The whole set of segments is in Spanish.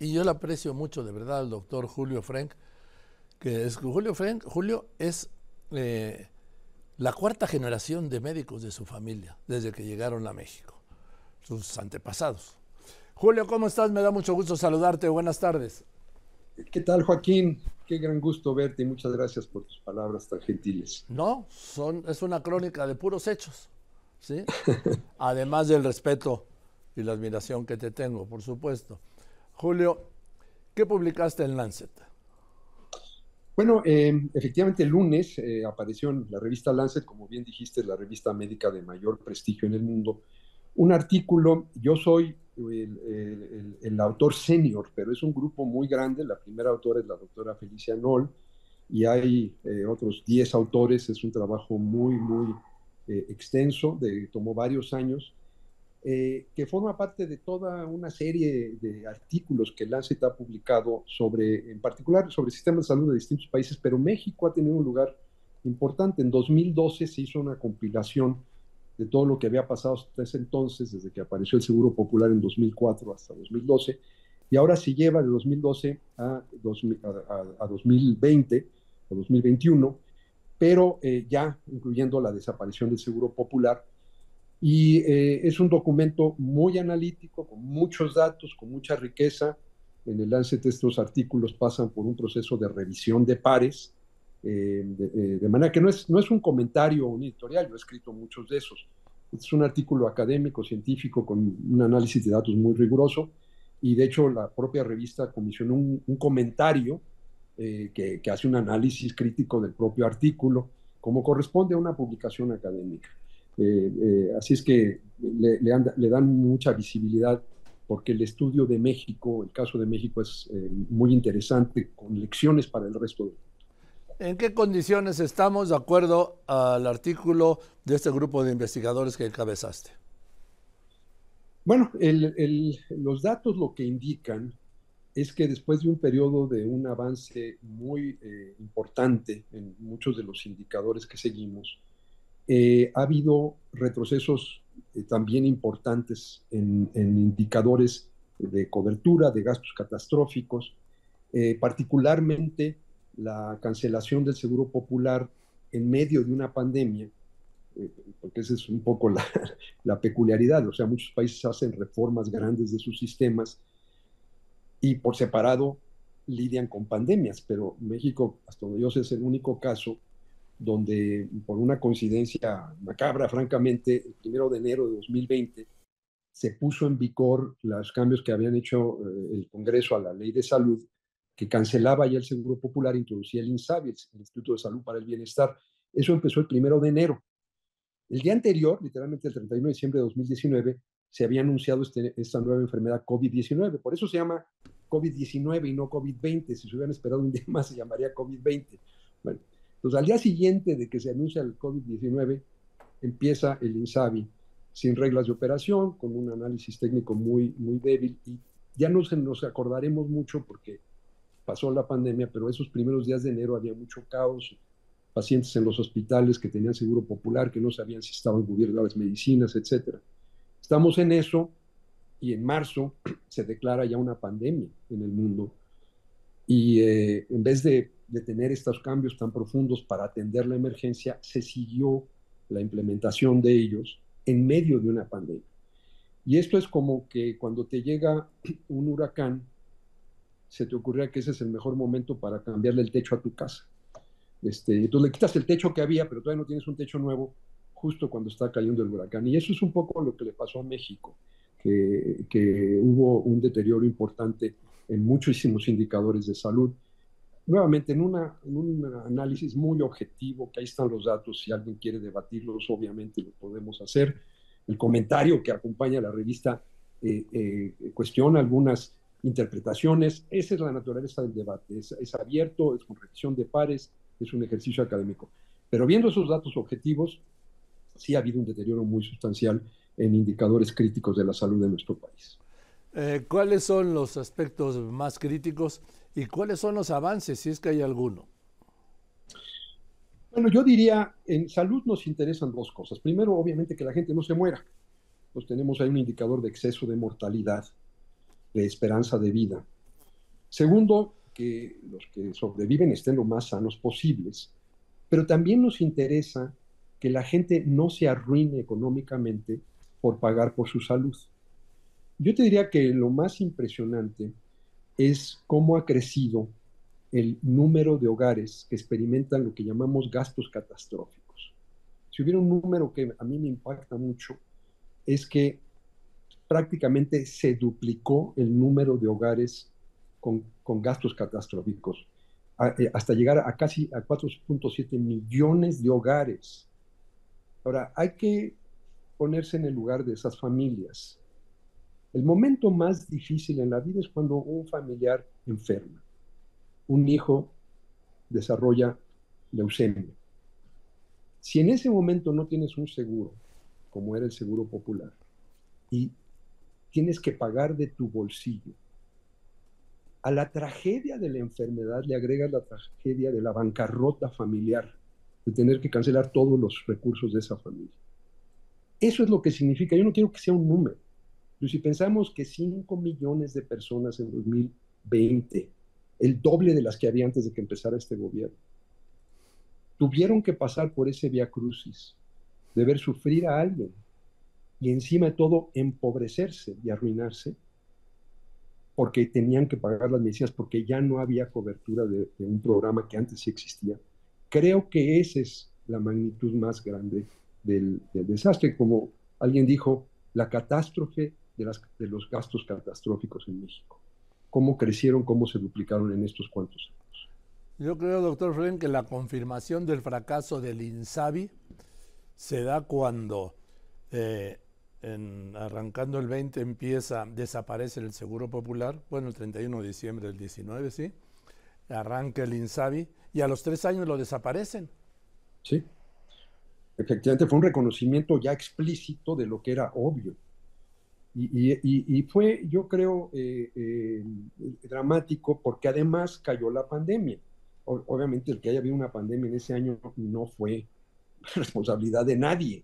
y yo le aprecio mucho de verdad al doctor Julio Frank, que es Julio Frank, Julio es eh, la cuarta generación de médicos de su familia desde que llegaron a México, sus antepasados. Julio, ¿cómo estás? Me da mucho gusto saludarte. Buenas tardes. ¿Qué tal, Joaquín? Qué gran gusto verte y muchas gracias por tus palabras tan gentiles. No, son, es una crónica de puros hechos, ¿sí? Además del respeto y la admiración que te tengo, por supuesto. Julio, ¿qué publicaste en Lancet? Bueno, eh, efectivamente el lunes eh, apareció en la revista Lancet, como bien dijiste, la revista médica de mayor prestigio en el mundo, un artículo, yo soy el, autor senior, pero es un grupo muy grande. La primera autora es la doctora Felicia Noll y hay eh, otros 10 autores. Es un trabajo muy, muy eh, extenso, de, tomó varios años, eh, que forma parte de toda una serie de artículos que Lancet ha publicado sobre, en particular, sobre sistemas de salud de distintos países, pero México ha tenido un lugar importante. En 2012 se hizo una compilación de todo lo que había pasado hasta ese entonces, desde que apareció el Seguro Popular en 2004 hasta 2012, y ahora se lleva de 2012 a, 2020 o 2021, pero eh, ya incluyendo la desaparición del Seguro Popular. Y eh, es un documento muy analítico, con muchos datos, con mucha riqueza. En el Lancet estos artículos pasan por un proceso de revisión de pares, eh, eh, de, manera que no es, no es un comentario o un editorial, yo he escrito muchos de esos. Es un artículo académico, científico, con un análisis de datos muy riguroso, y de hecho la propia revista comisionó un, comentario eh, que, que, hace un análisis crítico del propio artículo, como corresponde a una publicación académica. Así es que le, le, dan mucha visibilidad porque el estudio de México, el caso de México es muy interesante, con lecciones para el resto del ¿En qué condiciones estamos de acuerdo al artículo de este grupo de investigadores que encabezaste? Bueno, los datos lo que indican es que después de un periodo de un avance muy eh, importante en muchos de los indicadores que seguimos, eh, ha habido retrocesos eh, también importantes en, indicadores de cobertura, de gastos catastróficos, particularmente la cancelación del Seguro Popular en medio de una pandemia, eh, porque esa es un poco la, peculiaridad, o sea, muchos países hacen reformas grandes de sus sistemas y por separado lidian con pandemias, pero México, hasta donde yo sé, es el único caso donde por una coincidencia macabra, francamente, el primero de enero de 2020 se puso en vigor los cambios que habían hecho eh, el Congreso a la ley de salud que cancelaba ya el Seguro Popular, introducía el INSABI, el Instituto de Salud para el Bienestar. Eso empezó el primero de enero. El día anterior, literalmente el 31 de diciembre de 2019, se había anunciado este, esta nueva enfermedad COVID-19. Por eso se llama COVID-19 y no COVID-20. Si se hubieran esperado un día más, se llamaría COVID-20. Bueno, entonces al día siguiente de que se anuncia el COVID-19, empieza el INSABI sin reglas de operación, con un análisis técnico muy, muy débil y ya no se nos acordaremos mucho porque pasó la pandemia, pero esos primeros días de enero había mucho caos, pacientes en los hospitales que tenían seguro popular, que no sabían si estaban cubiertas las medicinas, etc. Estamos en eso y en marzo se declara ya una pandemia en el mundo. Y eh, en vez de, de tener estos cambios tan profundos para atender la emergencia, se siguió la implementación de ellos en medio de una pandemia. Y esto es como que cuando te llega un huracán se te ocurría que ese es el mejor momento para cambiarle el techo a tu casa. Este, entonces le quitas el techo que había, pero todavía no tienes un techo nuevo justo cuando está cayendo el huracán. Y eso es un poco lo que le pasó a México, que, que hubo un deterioro importante en muchísimos indicadores de salud. Nuevamente, en, un análisis muy objetivo, que ahí están los datos, si alguien quiere debatirlos, obviamente lo podemos hacer. El comentario que acompaña la revista eh, eh, cuestiona algunas interpretaciones. Esa es la naturaleza del debate. Es, abierto, es con revisión de pares, es un ejercicio académico. Pero viendo esos datos objetivos, sí ha habido un deterioro muy sustancial en indicadores críticos de la salud de nuestro país. Eh, ¿Cuáles son los aspectos más críticos y cuáles son los avances, si es que hay alguno? Bueno, yo diría, en salud nos interesan dos cosas. Primero, obviamente, que la gente no se muera. Pues tenemos ahí un indicador de exceso de mortalidad de esperanza de vida. Segundo, que los que sobreviven estén lo más sanos posibles, pero también nos interesa que la gente no se arruine económicamente por pagar por su salud. Yo te diría que lo más impresionante es cómo ha crecido el número de hogares que experimentan lo que llamamos gastos catastróficos. Si hubiera un número que a mí me impacta mucho, es que prácticamente se duplicó el número de hogares con, gastos catastróficos, eh, hasta llegar a casi a 4.7 millones de hogares. Ahora, hay que ponerse en el lugar de esas familias. El momento más difícil en la vida es cuando un familiar enferma, un hijo desarrolla leucemia. Si en ese momento no tienes un seguro, como era el seguro popular, y tienes que pagar de tu bolsillo, a la tragedia de la enfermedad le agregas la tragedia de la bancarrota familiar, de tener que cancelar todos los recursos de esa familia. Eso es lo que significa. Yo no quiero que sea un número. Pero si pensamos que 5 millones de personas en 2020, el doble de las que había antes de que empezara este gobierno, tuvieron que pasar por ese via crucis de ver sufrir a alguien y encima de todo empobrecerse y arruinarse porque tenían que pagar las medicinas porque ya no había cobertura de, un programa que antes sí existía. Creo que esa es la magnitud más grande del, del desastre. Como alguien dijo, la catástrofe de, los gastos catastróficos en México. ¿Cómo crecieron, cómo se duplicaron en estos cuantos años? Yo creo, doctor Fren, que la confirmación del fracaso del INSABI se da cuando, eh, arrancando el 20, empieza, desaparece el Seguro Popular, bueno, el 31 de diciembre del 19, ¿sí? Arranca el INSABI y a los tres años lo desaparecen. Sí, efectivamente fue un reconocimiento ya explícito de lo que era obvio. Y, fue, yo creo, eh, eh, dramático porque además cayó la pandemia. obviamente el que haya habido una pandemia en ese año no fue responsabilidad de nadie,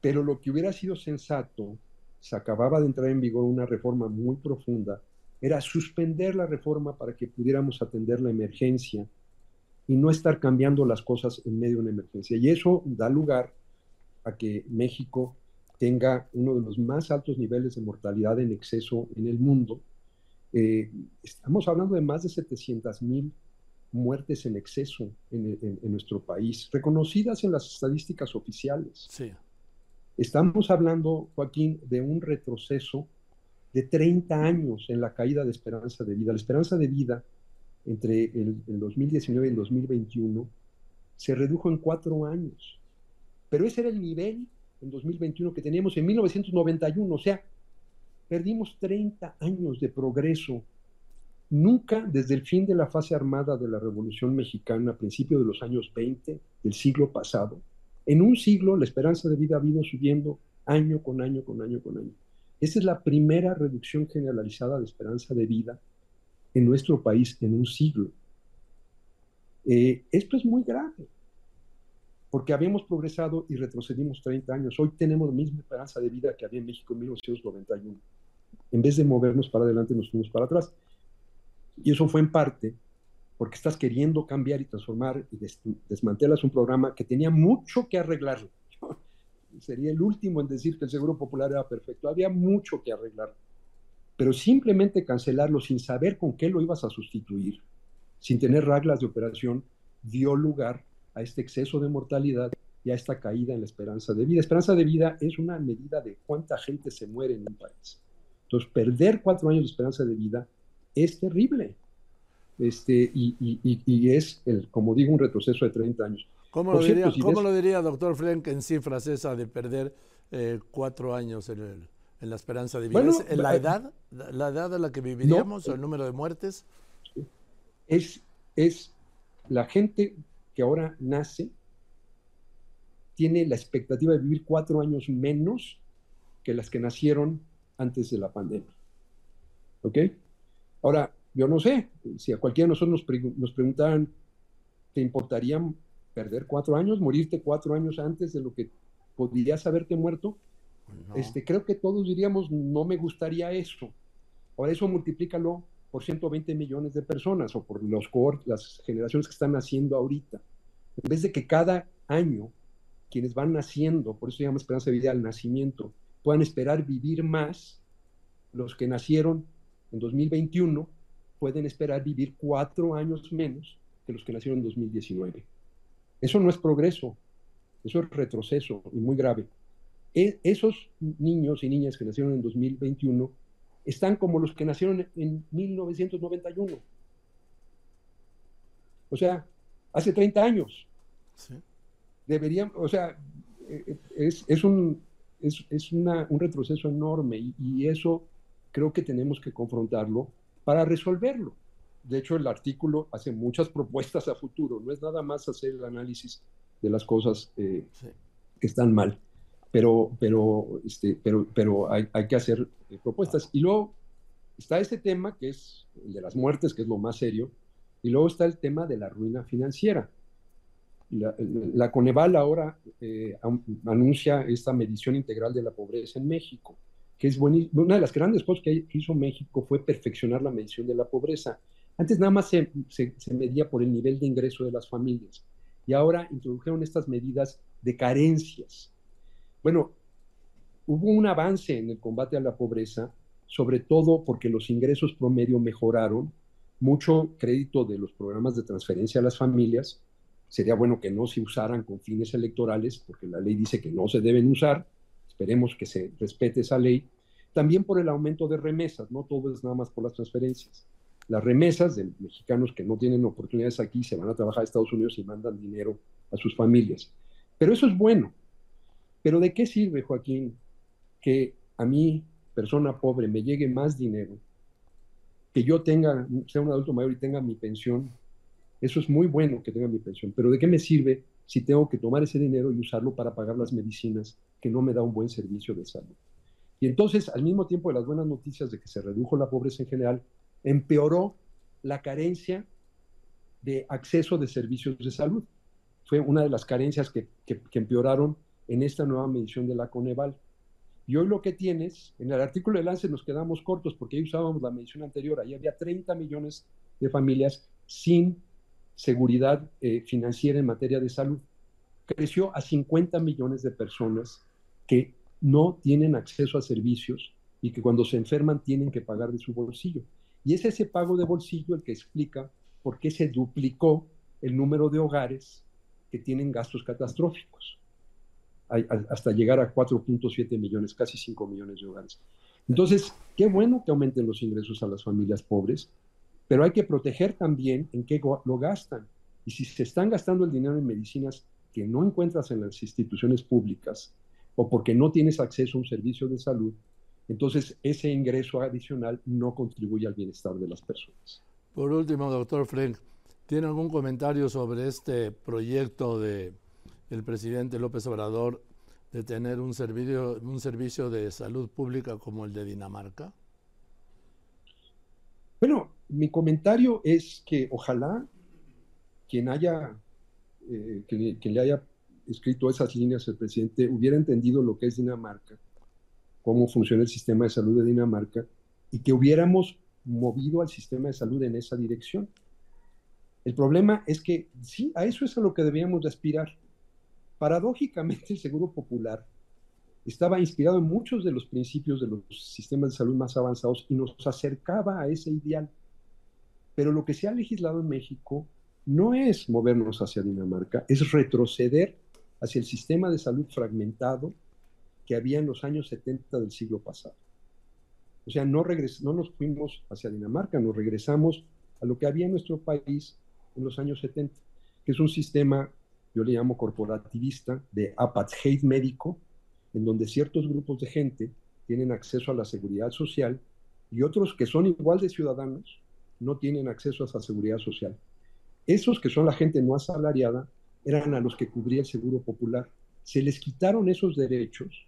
pero lo que hubiera sido sensato, se acababa de entrar en vigor una reforma muy profunda, era suspender la reforma para que pudiéramos atender la emergencia y no estar cambiando las cosas en medio de una emergencia. Y eso da lugar a que México tenga uno de los más altos niveles de mortalidad en exceso en el mundo. Eh, estamos hablando de más de 700 mil muertes en exceso en, nuestro país, reconocidas en las estadísticas oficiales. Sí. Estamos hablando, Joaquín, de un retroceso de 30 años en la caída de esperanza de vida. La esperanza de vida entre el, el 2019 y el 2021 se redujo en cuatro años. Pero ese era el nivel en 2021 que teníamos en 1991. O sea, perdimos 30 años de progreso. Nunca desde el fin de la fase armada de la Revolución Mexicana, a principios de los años 20 del siglo pasado, en un siglo la esperanza de vida ha ido subiendo año con año, con año, con año. Esa es la primera reducción generalizada de esperanza de vida en nuestro país en un siglo. Eh, esto es muy grave porque habíamos progresado y retrocedimos 30 años. Hoy tenemos la misma esperanza de vida que había en México en 1991. En vez de movernos para adelante, nos fuimos para atrás. Y eso fue en parte porque estás queriendo cambiar y transformar y desmantelas un programa que tenía mucho que arreglar. Sería el último en decir que el Seguro Popular era perfecto. Había mucho que arreglar. Pero simplemente cancelarlo sin saber con qué lo ibas a sustituir, sin tener reglas de operación, dio lugar a este exceso de mortalidad y a esta caída en la esperanza de vida. Esperanza de vida es una medida de cuánta gente se muere en un país. Entonces, perder cuatro años de esperanza de vida es terrible. Este, y, es, el, como digo, un retroceso de 30 años. ¿Cómo, lo, diría, ¿cómo lo diría, doctor Frank, en cifras esa de perder eh, cuatro años en, la esperanza de vida? ¿Es la, eh, edad, la edad a la que viviríamos o el número de muertes? Es, es la gente que ahora nace tiene la expectativa de vivir cuatro años menos que las que nacieron antes de la pandemia. ¿Ok? Ahora, yo no sé, si a cualquiera de nosotros nos, preguntaran, ¿te importaría perder cuatro años, morirte cuatro años antes de lo que podrías haberte muerto? Este, creo que todos diríamos, no me gustaría eso. Ahora eso multiplícalo por 120 millones de personas o por los las generaciones que están naciendo ahorita. En vez de que cada año quienes van naciendo, por eso se llama esperanza de vida al nacimiento, puedan esperar vivir más, los que nacieron en 2021 pueden esperar vivir cuatro años menos que los que nacieron en 2019. Eso no es progreso, eso es retroceso y muy grave. E, esos niños y niñas que nacieron en 2021 están como los que nacieron en 1991. O sea, hace 30 años. Deberían, o sea, e, e, es, un, es, un retroceso enorme y, y, eso creo que tenemos que confrontarlo para resolverlo. De hecho, el artículo hace muchas propuestas a futuro, no es nada más hacer el análisis de las cosas eh, que están mal, pero, pero, este, pero, pero hay, hay que hacer eh, propuestas. Y luego está este tema que es el de las muertes, que es lo más serio, y luego está el tema de la ruina financiera. La, Coneval ahora eh, anuncia esta medición integral de la pobreza en México, que es buenísima. Una de las grandes cosas que hizo México fue perfeccionar la medición de la pobreza. Antes nada más se, se, medía por el nivel de ingreso de las familias y ahora introdujeron estas medidas de carencias. Bueno, hubo un avance en el combate a la pobreza, sobre todo porque los ingresos promedio mejoraron, mucho crédito de los programas de transferencia a las familias, sería bueno que no se usaran con fines electorales, porque la ley dice que no se deben usar, esperemos que se respete esa ley, también por el aumento de remesas, no todo es nada más por las transferencias. Las remesas de mexicanos que no tienen oportunidades aquí se van a trabajar a Estados Unidos y mandan dinero a sus familias. Pero eso es bueno. Pero ¿de qué sirve, Joaquín, que a mí, persona pobre, me llegue más dinero, que yo tenga, sea un adulto mayor y tenga mi pensión eso es muy bueno que tenga mi pensión, pero ¿de qué me sirve si tengo que tomar ese dinero y usarlo para pagar las medicinas que no me da un buen servicio de salud? Y entonces, al mismo tiempo de las buenas noticias de que se redujo la pobreza en general, empeoró la carencia de acceso de servicios de salud. Fue una de las carencias que, que, empeoraron en esta nueva medición de la Coneval. Y hoy lo que tienes, en el artículo de Lance nos quedamos cortos porque ahí usábamos la medición anterior, ahí había 30 millones de familias sin seguridad eh, financiera en materia de salud. Creció a 50 millones de personas que no tienen acceso a servicios y que cuando se enferman tienen que pagar de su bolsillo. Y es ese pago de bolsillo el que explica por qué se duplicó el número de hogares que tienen gastos catastróficos, hasta llegar a 4.7 millones, casi 5 millones de hogares. Entonces, qué bueno que aumenten los ingresos a las familias pobres, pero hay que proteger también en qué lo gastan. Y si se están gastando el dinero en medicinas que no encuentras en las instituciones públicas o porque no tienes acceso a un servicio de salud, entonces ese ingreso adicional no contribuye al bienestar de las personas. Por último, doctor Frank, ¿tiene algún comentario sobre este proyecto de el presidente López Obrador de tener un servicio, un servicio de salud pública como el de Dinamarca? Bueno, mi comentario es que ojalá quien haya, eh, le haya escrito esas líneas al presidente hubiera entendido lo que es Dinamarca, cómo funciona el sistema de salud de Dinamarca y que hubiéramos movido al sistema de salud en esa dirección. El problema es que sí, a eso es a lo que debíamos de aspirar. Paradójicamente, el Seguro Popular estaba inspirado en muchos de los principios de los sistemas de salud más avanzados y nos acercaba a ese ideal. Pero lo que se ha legislado en México no es movernos hacia Dinamarca, es retroceder hacia el sistema de salud fragmentado que había en los años 70 del siglo pasado. O sea, no, no nos fuimos hacia Dinamarca, nos regresamos a lo que había en nuestro país en los años 70, que es un sistema, yo le llamo corporativista, de apartheid médico, en donde ciertos grupos de gente tienen acceso a la seguridad social y otros que son igual de ciudadanos no tienen acceso a esa seguridad social. Esos que son la gente no asalariada eran a los que cubría el Seguro Popular. Se les quitaron esos derechos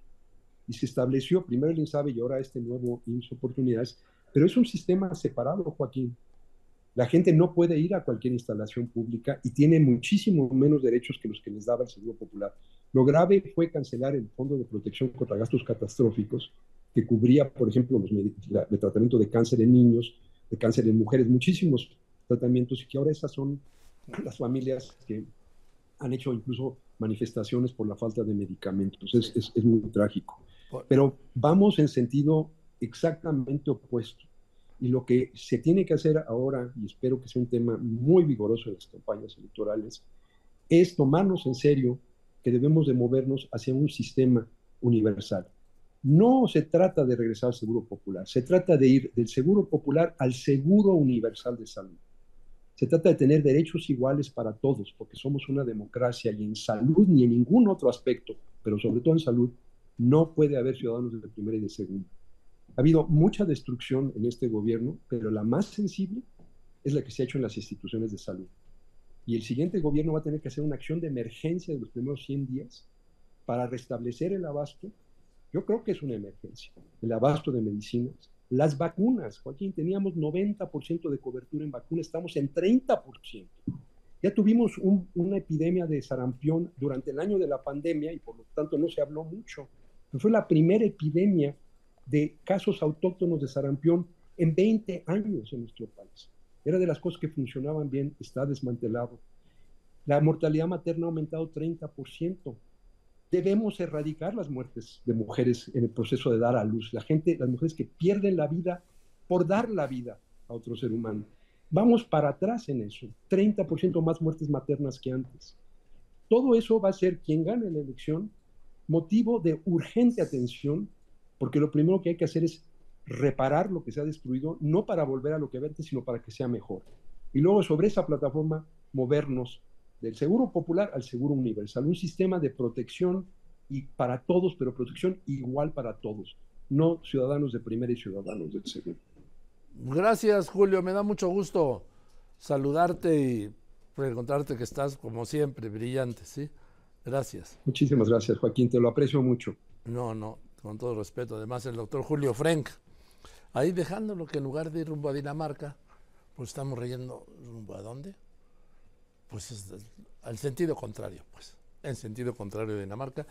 y se estableció primero el INSABE y ahora este nuevo INS Oportunidades, pero es un sistema separado, Joaquín. La gente no puede ir a cualquier instalación pública y tiene muchísimo menos derechos que los que les daba el Seguro Popular. Lo grave fue cancelar el Fondo de Protección contra Gastos Catastróficos, que cubría, por ejemplo, los el tratamiento de cáncer en niños, de cáncer en mujeres, muchísimos tratamientos y que ahora esas son las familias que han hecho incluso manifestaciones por la falta de medicamentos. Es, es, es muy trágico. Pero vamos en sentido exactamente opuesto. Y lo que se tiene que hacer ahora, y espero que sea un tema muy vigoroso en las campañas electorales, es tomarnos en serio que debemos de movernos hacia un sistema universal. No se trata de regresar al seguro popular, se trata de ir del seguro popular al seguro universal de salud. Se trata de tener derechos iguales para todos, porque somos una democracia y en salud ni en ningún otro aspecto, pero sobre todo en salud, no puede haber ciudadanos de primera y de segunda. Ha habido mucha destrucción en este gobierno, pero la más sensible es la que se ha hecho en las instituciones de salud. Y el siguiente gobierno va a tener que hacer una acción de emergencia de los primeros 100 días para restablecer el abasto. Yo creo que es una emergencia, el abasto de medicinas. Las vacunas, Joaquín, teníamos 90% de cobertura en vacunas, estamos en 30%. Ya tuvimos una epidemia de sarampión durante el año de la pandemia y por lo tanto no se habló mucho. fue la primera epidemia de casos autóctonos de sarampión en 20 años en nuestro país. Era de las cosas que funcionaban bien, está desmantelado. La mortalidad materna ha aumentado 30%. Debemos erradicar las muertes de mujeres en el proceso de dar a luz. La gente, las mujeres que pierden la vida por dar la vida a otro ser humano. Vamos para atrás en eso. 30% más muertes maternas que antes. Todo eso va a ser quien gane la elección motivo de urgente atención, porque lo primero que hay que hacer es reparar lo que se ha destruido, no para volver a lo que verte, sino para que sea mejor. Y luego sobre esa plataforma movernos del seguro popular al seguro universal, un sistema de protección y para todos, pero protección igual para todos, no ciudadanos de primera y ciudadanos del segundo. Gracias, Julio, me da mucho gusto saludarte y preguntarte que estás como siempre brillante, ¿sí? Gracias. Muchísimas gracias, Joaquín, te lo aprecio mucho. No, no, con todo respeto. Además, el doctor Julio Frank Ahí dejándolo que en lugar de ir rumbo a Dinamarca, pues estamos reyendo rumbo a dónde? Pues al sentido contrario, pues, en sentido contrario de Dinamarca.